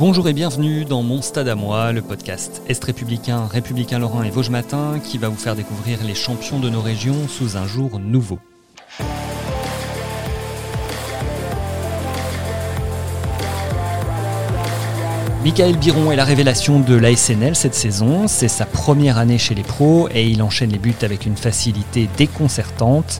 Bonjour et bienvenue dans Mon Stade à moi, le podcast Est républicain, républicain Lorrain et Vosges Matin qui va vous faire découvrir les champions de nos régions sous un jour nouveau. Michael Biron est la révélation de l'ASNL cette saison. C'est sa première année chez les pros et il enchaîne les buts avec une facilité déconcertante.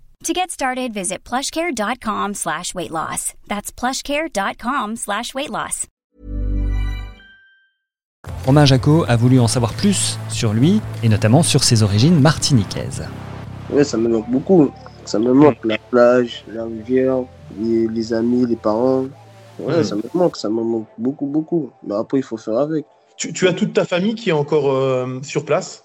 To get started, visit plushcare.com slash weight loss. That's plushcare.com slash weight loss. Romain Jacot a voulu en savoir plus sur lui et notamment sur ses origines martiniquaises. Oui, ça me manque beaucoup. Ça me manque la plage, la rivière, les, les amis, les parents. Ouais, Mhm. ça me manque, ça me manque beaucoup, beaucoup. Mais après, il faut faire avec. Tu, tu as toute ta famille qui est encore euh, sur place?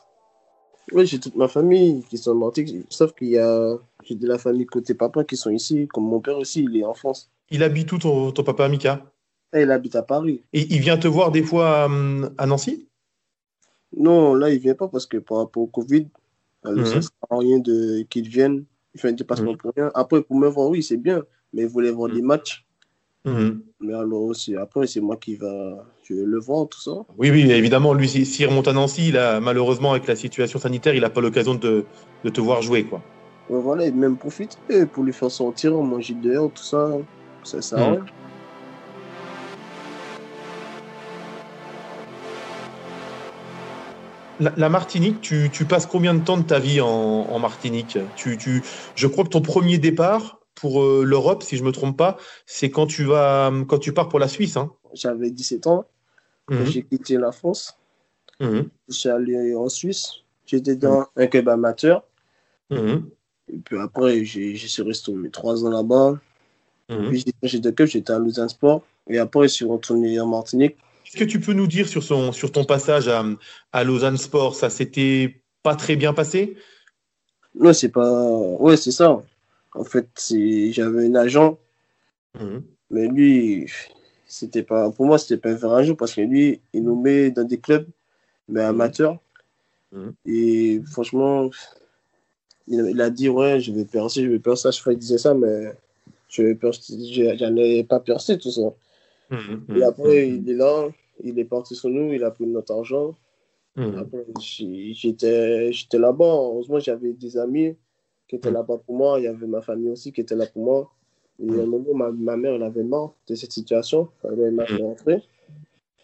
Oui, j'ai toute ma famille qui sont en Martinique, sauf qu'il y a j'ai de la famille côté papa qui sont ici, comme mon père aussi, il est en France. Il habite où ton, ton papa Mika? Et il habite à Paris. Et il vient te voir des fois euh, à Nancy? Non, là, il vient pas parce que par rapport au Covid, euh, Mhm. ça sert à rien de qu'il vienne. Il fait un déplacement Mhm. pour rien. Après, pour me voir, oui, c'est bien, mais il voulait voir Mhm. des matchs. Mhm. Mais alors aussi, après, c'est moi qui va, je le voir, tout ça. Oui, oui, évidemment, lui, s'il remonte à Nancy, il a, malheureusement, avec la situation sanitaire, il n'a pas l'occasion de, de te voir jouer. quoi. Ouais, voilà, et même profiter pour lui faire sortir, manger dehors, tout ça. Ça à Mhm. La, la Martinique, tu, tu passes combien de temps de ta vie en, en Martinique? Tu, tu, Je crois que ton premier départ pour euh, l'Europe, si je me trompe pas, c'est quand tu vas quand tu pars pour la Suisse. Hein J'avais 17 ans, Mhm. j'ai quitté la France. Mhm. Je suis allé en Suisse. J'étais dans un club amateur. Mhm. Et puis après, j'ai suis resté mes trois ans là-bas. Mhm. Puis j'ai changé de club, j'étais à Lausanne Sport. Et après, je suis retourné en Martinique. Qu'est-ce que tu peux nous dire sur, son, sur ton passage à, à Lausanne Sport? Ça s'était pas très bien passé? Non, c'est pas. Ouais, c'est ça. En fait, j'avais un agent, Mhm. mais lui, c'était pas. Pour moi, c'était pas un vrai agent parce que lui, il nous met dans des clubs, mais amateurs. Mhm. Et franchement, il, a dit Ouais, je vais percer, je vais percer. Je il disait ça, mais je vais percer. j'ai- J'allais pas percer tout ça. Mhm. Et après, il est là, il est parti sur nous, il a pris notre argent. Mhm. J'étais j'étais là-bas. Heureusement, j'avais des amis qui étaient Mm. là-bas pour moi. Il y avait ma famille aussi qui était là pour moi. Et à un moment, ma, ma mère, elle avait marre de cette situation. Elle m'a fait rentrer.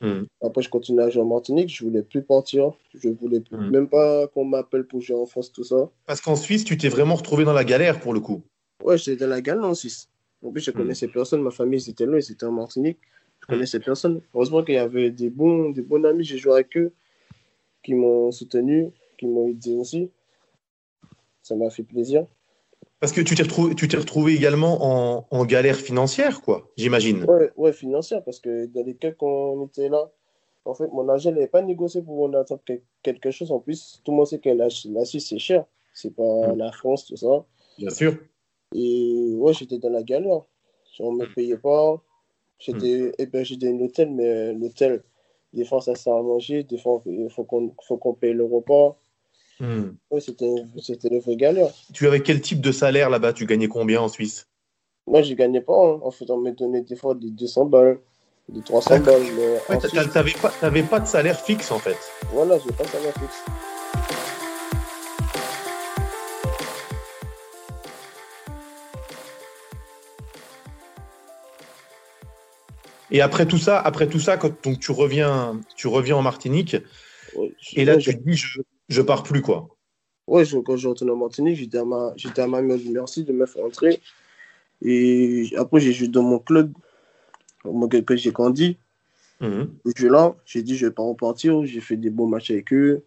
Mhm. Après, je continuais à jouer en Martinique. Je voulais plus partir. Je voulais plus- Mm. même pas qu'on m'appelle pour jouer en France, tout ça. Parce qu'en Suisse, tu t'es vraiment retrouvé dans la galère pour le coup. Ouais, j'étais dans la galère en Suisse. En plus, je Mm. connaissais personne. Ma famille, c'était là. Ils étaient en Martinique. Je Mm. connaissais personne. Heureusement qu'il y avait des bons, des bons amis. J'ai joué avec eux qui m'ont soutenu, qui m'ont aidé aussi. Ça m'a fait plaisir. Parce que tu t'es retrouvé, tu t'es retrouvé également en, en galère financière, quoi, j'imagine. Ouais, ouais, financière, parce que dans les cas qu'on était là, en fait, mon agent n'avait pas négocié pour mon attendre que- quelque chose. En plus, tout le monde sait que la, la Suisse, c'est cher. C'est pas Mm. la France, tout ça. Bien sûr. Et ouais, j'étais dans la galère. On ne me payait pas. J'étais hébergé dans un hôtel, mais l'hôtel, des fois, ça sert à manger. Des fois, il faut qu'on faut qu'on paye le repas. Mhm. Ouais, c'était vraie galère. Tu avais quel type de salaire là-bas? Tu gagnais combien en Suisse? Moi, je gagnais pas. hein. En fait, on me donnait des fois des 200 balles, des 300 D'accord. balles. Ouais, Suisse, T'avais pas, de salaire fixe en fait. voilà, je pas ça fixe. Et après tout ça, après tout ça, quand donc, tu reviens, tu reviens en Martinique, Ouais, et là tu te dis je, je pars plus quoi. Ouais, je- quand je retourne en Martinique, j'étais à ma, j'étais à ma mère, merci de me faire entrer. Et après, j'ai joué dans mon club, mon club que j'ai grandi. Mhm. Je suis là, j'ai dit je vais pas repartir, j'ai fait des bons matchs avec eux,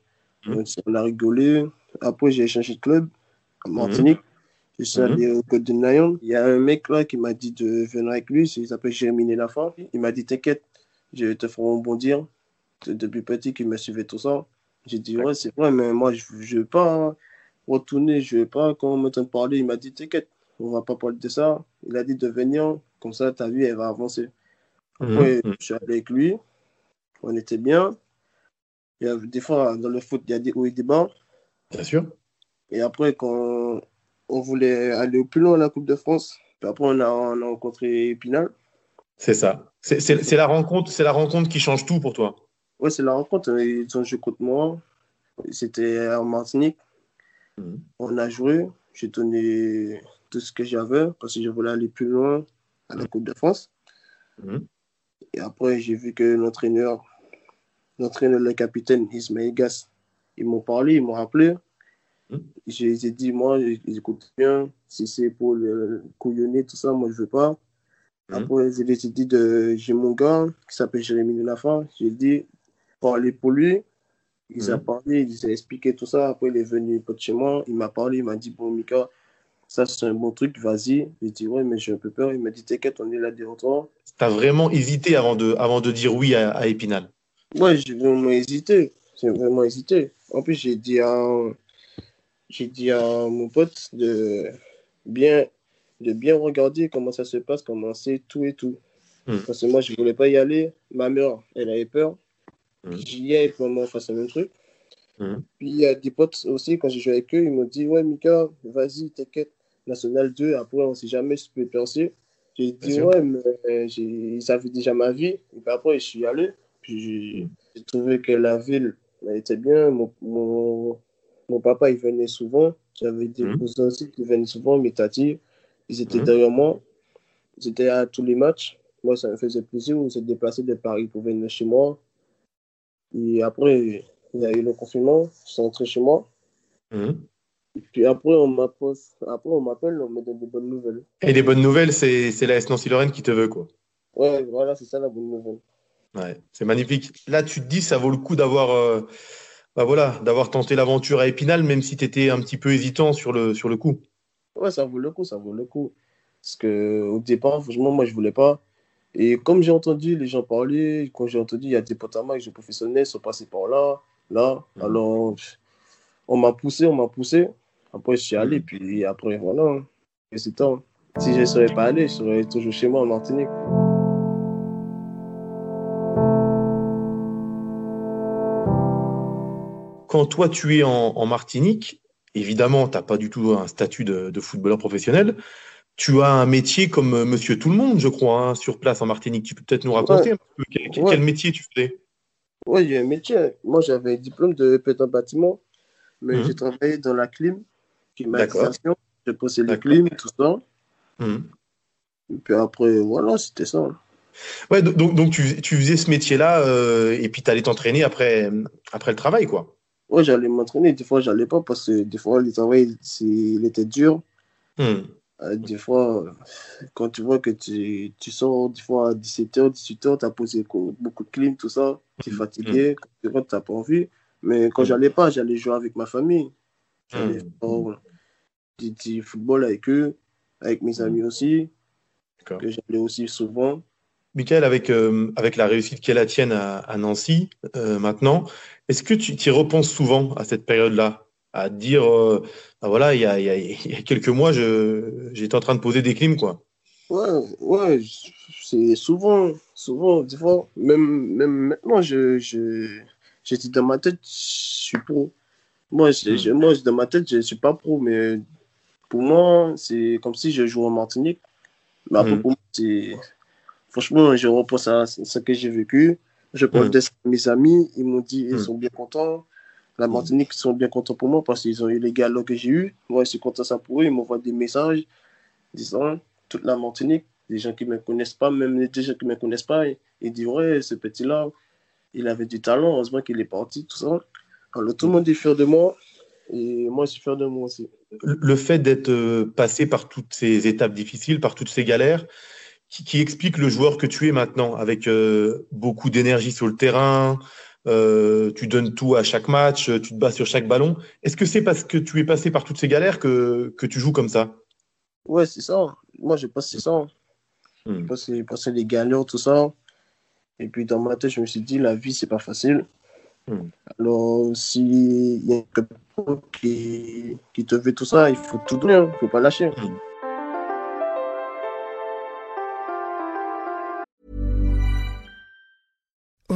Mhm. on a rigolé. Après, j'ai changé de club en Martinique. Je suis Mhm. allé au Côte de Nayon. Il y a un mec là qui m'a dit de venir avec lui, il s'appelle Jérémy Lafont. Il m'a dit T'inquiète, je vais te faire rebondir. C'est Depuis petit qu'il me suivait tout ça. J'ai dit, ouais, c'est vrai, mais moi, je ne veux pas retourner, je ne veux pas, quand on m'entend parler, il m'a dit, t'inquiète, on va pas parler de ça. Il a dit de venir, comme ça, ta vie, elle va avancer. Après, Mhm. je suis allé avec lui, on était bien. Il y a, des fois, dans le foot, il y a des hauts et des bas. Bien sûr. Et après, quand on voulait aller au plus loin à la Coupe de France, puis après, on a, on a rencontré Épinal. C'est ça. C'est la rencontre, la rencontre qui change tout pour toi. Ouais, c'est la rencontre. Ils ont joué contre moi. C'était en Martinique. Mhm. On a joué. J'ai donné tout ce que j'avais parce que je voulais aller plus loin à la Coupe de France. Mhm. Et après, j'ai vu que l'entraîneur, l'entraîneur, le capitaine Ismaël Gas, ils m'ont parlé, ils m'ont rappelé. Mhm. Je les ai dit, moi, j'écoute bien. Si c'est pour le couillonner, tout ça, moi, je veux pas. Mhm. Après, je les ai dit de, j'ai mon gars qui s'appelle Jérémy Lafa. J'ai dit, parler pour lui. Il Mhm. a parlé, il a expliqué tout ça. Après, il est venu chez moi. Il m'a parlé, il m'a dit, bon, Mika, ça, c'est un bon truc, vas-y. J'ai dit, ouais, mais j'ai un peu peur. Il m'a dit, t'inquiète, on est là devant toi. T'as vraiment hésité avant de, avant de dire oui à, à Épinal? Ouais, j'ai vraiment hésité. J'ai vraiment hésité. En plus, j'ai dit à, j'ai dit à mon pote de bien, de bien regarder comment ça se passe, comment c'est tout et tout. Hmm. Parce que moi, je voulais pas y aller. Ma mère, elle avait peur. J'y ai pour moi face au même truc. Hmm. Puis il y a des potes aussi, quand j'ai joué avec eux, ils m'ont dit Ouais, Mika, vas-y, t'inquiète, National 2, après, on sait jamais si tu peux percer. J'ai dit. Ouais, mais euh, ils savaient déjà ma vie. Et puis après, je suis allé. Puis j'ai j'ai trouvé que la ville elle était bien. Mon, mon, mon papa, il venait souvent. J'avais des Mhm. cousins aussi qui venaient souvent, mes tatis. Ils étaient Mhm. derrière moi. Ils étaient à tous les matchs. Moi, ça me faisait plaisir. On s'est déplacés de Paris pour venir chez moi. Et après, il y a eu le confinement. Je suis rentré chez moi. Mhm. Puis après, on m'appelle, on me donne des bonnes nouvelles. Et les bonnes nouvelles, c'est c'est la S Nancy Lorraine qui te veut, quoi. Ouais, voilà, c'est ça la bonne nouvelle. Ouais, c'est magnifique. Là, tu te dis, ça vaut le coup d'avoir euh, bah voilà, d'avoir tenté l'aventure à Épinal, même si tu étais un petit peu hésitant sur le, sur le coup. Ouais, ça vaut le coup, ça vaut le coup. Parce que au départ, franchement, moi, je voulais pas. Et comme j'ai entendu les gens parler, quand j'ai entendu, il y a des potes à moi qui sont professionnels, sont passés par là, là. Mhm. Alors, on m'a poussé, on m'a poussé. Après, je suis allé, Mhm. puis après, voilà. Et c'est temps. Si je ne serais pas allé, je serais toujours chez moi en Martinique. Quand toi, tu es en, en Martinique, évidemment, tu n'as pas du tout un statut de, de footballeur professionnel. Tu as un métier comme euh, monsieur tout le monde, je crois, hein, sur place en Martinique. Tu peux peut-être nous raconter un peu quel, quel- Ouais. quel métier tu faisais? Ouais, j'ai un métier. Moi, j'avais un diplôme de pétant bâtiment, mais Mhm. j'ai travaillé dans la clim, climatisation. Je posais les D'accord. clims, tout ça. Mhm. Et puis après, voilà, c'était ça. Ouais, do- donc, donc tu, tu faisais ce métier-là euh, et puis tu allais t'entraîner après, après le travail, quoi. Ouais, j'allais m'entraîner. Des fois, j'allais pas parce que des fois, le travail, il était dur. Mhm. Euh, des fois, quand tu vois que tu, tu sors, des fois, à 17h, 18h, tu as posé co- beaucoup de clim, tout ça, tu es fatigué, tu n'as pas envie. Mais quand Mhm. j'allais pas, j'allais jouer avec ma famille. J'allais faire du, du football avec eux, avec mes amis aussi, que j'allais aussi souvent. Michael, avec, euh, avec la réussite qui est la tienne à, à Nancy euh, maintenant, est-ce que tu t'y repenses souvent à cette période-là? À dire, euh, ah voilà, il y a, il y a- il y a quelques mois, je, j'étais en train de poser des clims, quoi. Ouais, ouais, c'est souvent, souvent, des fois, même, même maintenant, je, je, je dis dans ma tête, je suis pro. Moi, je, Mm. je- moi, dans ma tête, je suis pas pro, mais pour moi, c'est comme si je jouais en Martinique. Mais après, Mm. pour moi, c'est, franchement, je repense à ce que j'ai vécu. Je parle Mm. de ça à mes amis, ils m'ont dit, ils Mm. sont bien contents. La Martinique, sont bien contents pour moi parce qu'ils ont eu les galons que j'ai eu. Moi, je suis content ça pour eux. Ils m'envoient des messages disant toute la Martinique, des gens qui ne me connaissent pas, même les gens qui ne me connaissent pas, ils, disent Ouais, ce petit-là, il avait du talent, heureusement qu'il est parti, tout ça. Alors tout le monde est fier de moi et moi je suis fier de moi aussi. Le fait d'être euh, passé par toutes ces étapes difficiles, par toutes ces galères, qui, qui explique le joueur que tu es maintenant, avec euh, beaucoup d'énergie sur le terrain, euh, tu donnes tout à chaque match, tu te bats sur chaque ballon. Est-ce que c'est parce que tu es passé par toutes ces galères que, que tu joues comme ça? Ouais, c'est ça. Moi que c'est ça. C'est parce que les galères, tout ça. Et puis dans ma tête, je me suis dit La vie, c'est pas facile. Hmm. Alors, s'il y a quelqu'un qui, qui te fait tout ça, il faut tout donner, il hein. ne faut pas lâcher. Hmm.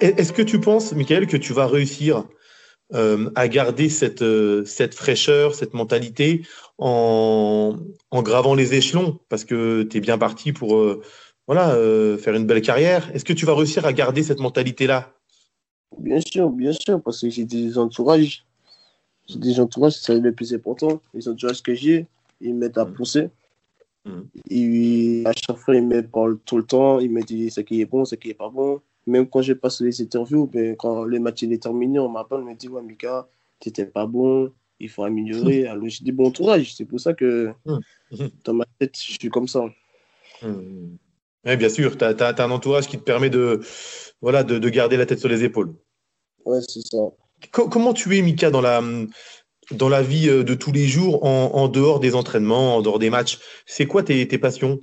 Est-ce que tu penses, Michael, que tu vas réussir Euh, à garder cette, euh, cette fraîcheur, cette mentalité en, en gravant les échelons? Parce que tu es bien parti pour euh, voilà, faire une belle carrière. Est-ce que tu vas réussir à garder cette mentalité-là? Bien sûr, bien sûr, parce que j'ai des entourages. J'ai des entourages, c'est le plus important. Les entourages que j'ai, ils m'aident à mmh. pousser. Mmh. Et à chaque fois, ils me parlent tout le temps. Ils me disent ce qui est bon, ce qui est pas bon même quand je passe les interviews, ben, quand le match est terminé, on m'appelle, on me dit Ouais, Mika, tu n'étais pas bon, il faut améliorer. Alors, je dis bon entourage. C'est pour ça que hum, hum. dans ma tête, je suis comme ça. Hum, oui, bien sûr, tu as, un entourage qui te permet de, voilà, de, de, garder la tête sur les épaules. Ouais, c'est ça. comment tu es, Mika, dans la, dans la vie euh, de tous les jours, en, en dehors des entraînements, en dehors des matchs? C'est quoi tes, tes passions?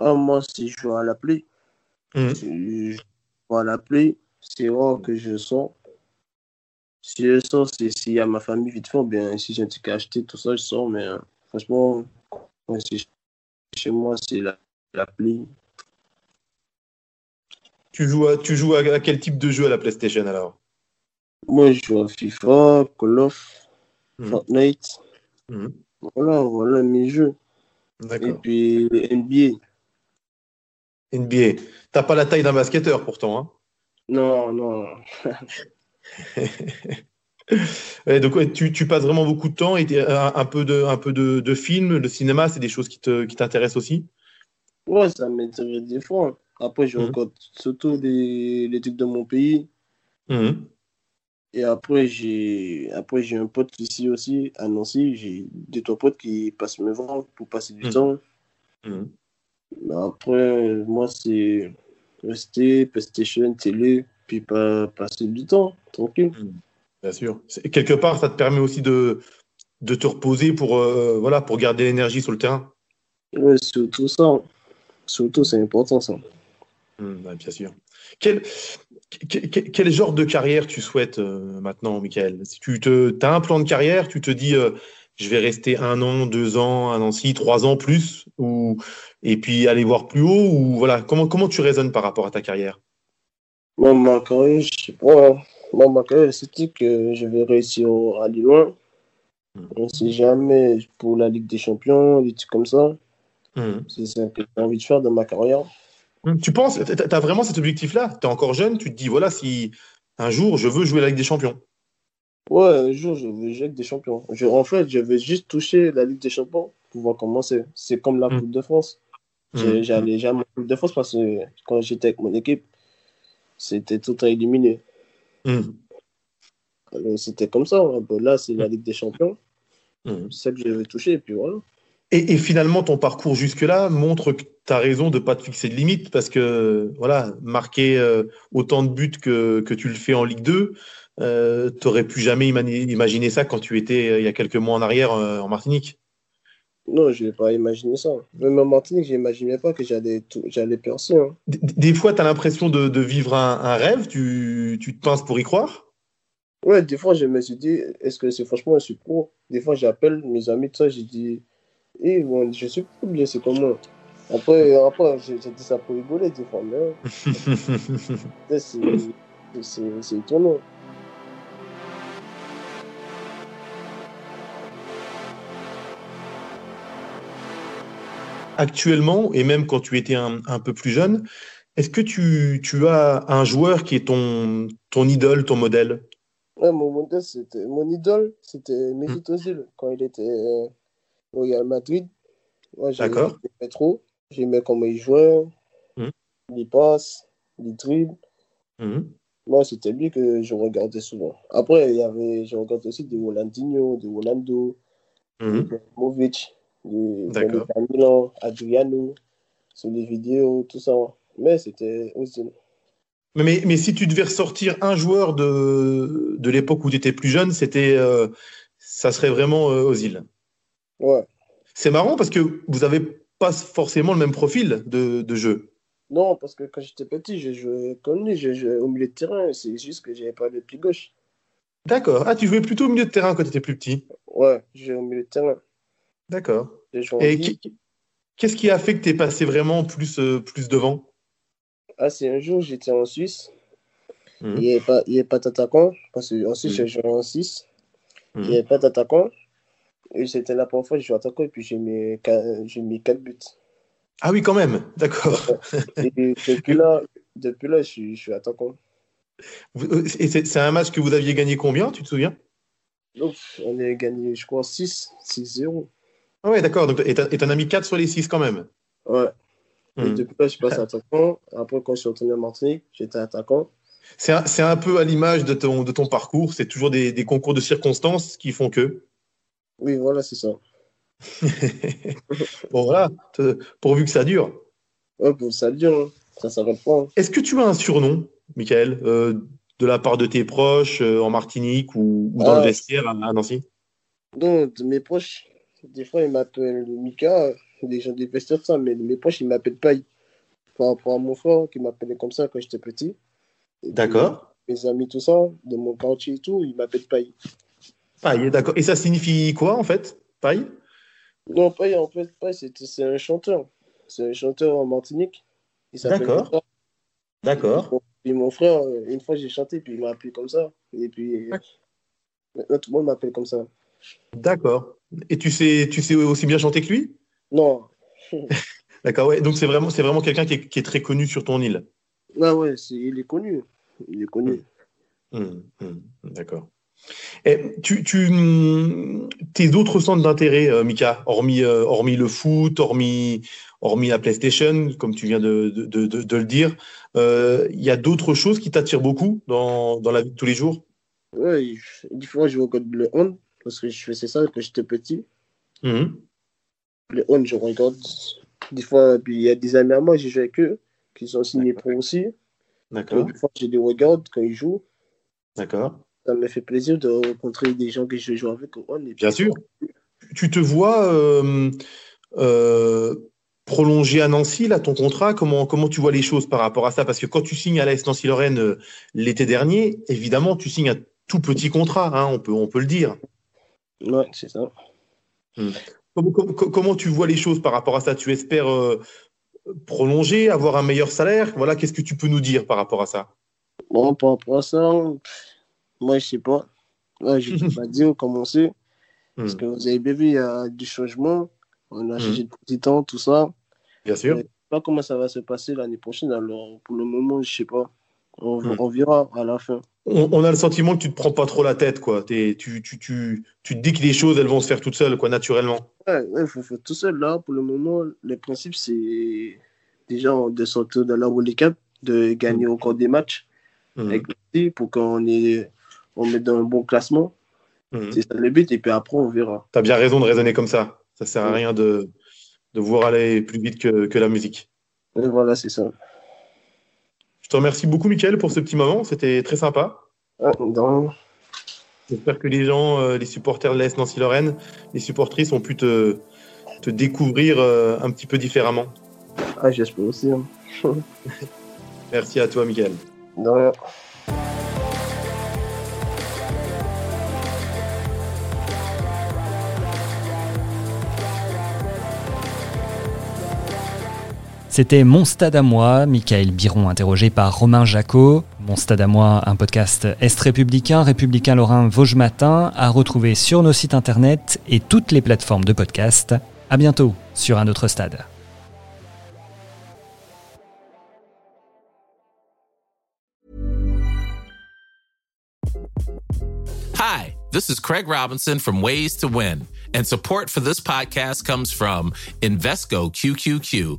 Ah, Moi, c'est jouer à la pluie. Mmh. Je vois la pluie, c'est rare que je sors. Si je sors, c'est s'il y a ma famille vite fait, bien si j'ai un truc à acheter, tout ça, je sors. Mais euh, franchement, chez moi, c'est la, la pluie. Tu joues, à, tu joues à, quel type de jeu à la PlayStation alors? Moi, je joue à FIFA, Call of, mmh. Fortnite. Mmh. Voilà, voilà mes jeux. Et puis NBA. NBA. T'as pas la taille d'un basketteur pourtant. Hein non, non. donc tu, tu, passes vraiment beaucoup de temps et un, un, peu de, un peu de, de film, le cinéma, c'est des choses qui t'intéressent qui aussi? Ouais, ça m'intéresse des fois. Après, je mmh. regarde surtout les, les trucs de mon pays. Mmh. Et après, j'ai après j'ai un pote ici aussi, à Nancy. J'ai deux, trois potes qui passent me voir pour passer du mmh. temps. Après, moi, c'est rester, PlayStation, télé, puis pas passer du temps, tranquille. Hmm, bien sûr. Quelque part, ça te permet aussi de, de te reposer pour, euh, voilà, pour garder l'énergie sur le terrain. Oui, surtout ça. Surtout, c'est important, ça. Hmm, bien sûr. Quel, quel, genre de carrière tu souhaites euh, maintenant, Michael? Si tu te, as un plan de carrière, tu te dis euh, je vais rester un an, deux ans, un an, si, trois ans plus, ou et puis aller voir plus haut ou voilà comment comment tu raisonnes par rapport à ta carrière? Moi, ma carrière, je sais pas. Moi, ma carrière, c'était que je vais réussir à aller loin. On ne sait jamais pour la Ligue des Champions, des trucs comme ça. Hmm. C'est ce que j'ai envie de faire dans ma carrière. Hmm. Tu penses, tu as vraiment cet objectif-là? Tu es encore jeune, tu te dis, voilà, si un jour je veux jouer la Ligue des Champions. Ouais, un jour je veux jouer Ligue des Champions. Je, en fait, je veux juste toucher la Ligue des Champions pour voir comment c'est. C'est comme la Coupe de France. Mm. J'allais jamais en de France parce que quand j'étais avec mon équipe, c'était tout à éliminer. Mm. C'était comme ça. Hein. Là, c'est la Ligue des Champions. Mm. C'est ça que je vais toucher. Et puis voilà. Et, finalement, ton parcours jusque-là montre que tu as raison de ne pas te fixer de limite parce que voilà, marquer euh, autant de buts que, que, tu le fais en Ligue 2, euh, tu n'aurais pu jamais imaginer ça quand tu étais euh, il y a quelques mois en arrière en Martinique? Non, je n'ai pas imaginé ça. Même en Martinique, je n'imaginais pas que j'allais, j'allais percer. Hein. Des, fois, tu as l'impression de, de vivre un, un, rêve tu, tu te penses pour y croire? Ouais, des fois, je me suis dit, est-ce que c'est franchement un suis pro? Des fois, j'appelle mes amis, tout ça, j'ai dit, eh, bon, je suis pas bien, c'est comment Après, après j'ai, dit ça pour rigoler, des fois, mais c'est, c'est, c'est étonnant. Actuellement, et même quand tu étais un, peu plus jeune, est-ce que tu, tu, as un joueur qui est ton, ton idole, ton modèle? Mon modèle, c'était mon idole, c'était Mesut hmm. Özil quand il était au Real Madrid. D'accord. trop. J'aimais comment il jouait, Mhm. les passes, les dribbles. Mhm. Moi, c'était lui que je regardais souvent. Après, il y avait, je regardais aussi des Rolandinho, des Rolando, des Movic, D'accord. Milan, Adriano, sur les vidéos, tout ça. Mais c'était aussi. Mais, mais, mais si tu devais ressortir un joueur de, de l'époque où tu étais plus jeune, c'était, euh, ça serait vraiment euh, Ozil. Ouais. C'est marrant parce que vous avez pas forcément le même profil de, de jeu. Non, parce que quand j'étais petit, je jouais comme lui, je jouais au milieu de terrain. C'est juste que j'avais pas le pied gauche. D'accord. Ah, tu jouais plutôt au milieu de terrain quand tu étais plus petit. Ouais, je jouais au milieu de terrain. D'accord. Et qu'est-ce qui a fait que tu es passé vraiment plus, euh, plus devant? Ah, c'est un jour, j'étais en Suisse. Mhm. Il n'y avait pas, il y avait pas d'attaquant. Parce qu'en Suisse, j'ai joué en 6. Il Mhm. n'y avait pas d'attaquant. Et c'était la première fois que je jouais attaquant. Et puis j'ai mis, mis 4 buts. Ah oui, quand même. D'accord. Depuis là, depuis là je, suis, je suis attaquant. Euh, Et c'est un match que vous aviez gagné combien, tu te souviens? On a gagné, je crois, 6, 6-0. Ah ouais, d'accord. Donc, et t'en as mis 4 sur les 6 quand même. Ouais. Et Mhm. depuis là, je suis passé attaquant. Après, quand je suis retourné en Martinique, j'étais attaquant. C'est un, c'est un peu à l'image de ton, de ton parcours. C'est toujours des, des concours de circonstances qui font que. Oui, voilà, c'est ça. bon, voilà. Pourvu que ça dure. Ouais, pour ça dure, hein. ça s'arrête pas. hein. Est-ce que tu as un surnom, Michael, euh, de la part de tes proches euh, en Martinique ou, ou dans Ah. le vestiaire à, à Nancy? Donc, de mes proches, des fois, ils m'appellent Mika, des gens des vestiaires, ça, mais mes proches, ils m'appellent Paille. Par rapport à mon frère qui m'appelait comme ça quand j'étais petit. D'accord. Mes amis, tout ça, de mon quartier et tout, ils m'appellent Paille. Paille, d'accord. Et ça signifie quoi, en fait Paille Non, Paille, en fait, Paille, c'est c'est un chanteur. C'est un chanteur en Martinique. D'accord. D'accord. Puis mon frère, une fois, j'ai chanté, puis il m'a appelé comme ça. Et puis, maintenant, tout le monde m'appelle comme ça. D'accord. Et tu sais, tu sais aussi bien chanter que lui? Non. D'accord, ouais. Donc c'est vraiment, c'est vraiment quelqu'un qui est, qui est très connu sur ton île. Ah ouais, il est connu. Il est connu. Hum, hum, D'accord. Et tu, tu, hum, tes autres centres d'intérêt, euh, Mika, hormis, euh, hormis le foot, hormis, hormis la PlayStation, comme tu viens de, de, de, de- de le dire, euh, il y a d'autres choses qui t'attirent beaucoup dans, dans la vie de tous les jours? Ouais, il- des fois, je regarde le hand, parce que je faisais ça quand j'étais petit. Hum, Le hand, je regarde. Des fois, puis il y a des amis à moi, j'ai joué avec eux, qui sont signés pro aussi. D'accord, des fois, je les regarde quand ils jouent. d'accord. Ça me fait plaisir de rencontrer des gens que je joue avec au Bien sûr. Tu te vois euh, euh, prolonger à Nancy, là, ton contrat? Comment, comment tu vois les choses par rapport à ça? Parce que quand tu signes à l'AS Nancy-Lorraine euh, l'été dernier, évidemment, tu signes un tout petit contrat, hein, on, peut, on peut le dire. Ouais, c'est ça. Comment, comment- comment tu vois les choses par rapport à ça? Tu espères euh, prolonger, avoir un meilleur salaire? Voilà, qu'est-ce que tu peux nous dire par rapport à ça? Bon, par rapport à ça, moi, je sais pas. Ouais, je peux pas dire comment c'est. Parce Hmm, que vous avez bien vu, il y a du changement. On a changé de président, tout ça. Bien sûr. Je sais pas comment ça va se passer l'année prochaine. Alors, pour le moment, je sais pas. On, Mhm. on verra à la fin. On, on a le sentiment que tu te prends pas trop la tête, quoi. Tu, tu, tu, tu te dis que les choses, elles vont se faire toutes seules, quoi, naturellement. Ouais, il faut faire tout seul. Là, pour le moment, le principe, c'est déjà de sortir de la World Cup, de gagner encore des matchs Mhm. avec pour qu'on ait, on mette dans un bon classement. C'est ça le but. Et puis après, on verra. T'as bien raison de raisonner comme ça. Ça sert à rien de, de vouloir aller plus vite que, que la musique. Et voilà, c'est ça. Je te remercie beaucoup, Mickaël, pour ce petit moment. C'était très sympa. Ah, J'espère que les gens, euh, les supporters de l'AS Nancy-Lorraine, les supportrices ont pu te, te découvrir euh, un petit peu différemment. ah, j'espère aussi. hein. Merci à toi, Mickaël. De rien. C'était Mon Stade à moi, Michael Biron interrogé par Romain Jacot. Mon Stade à moi, un podcast Est républicain, républicain lorrain Vosges Matin, à retrouver sur nos sites internet et toutes les plateformes de podcast. À bientôt sur un autre stade. Hi, this is Craig Robinson from Ways to Win, and support for this podcast comes from Invesco QQQ,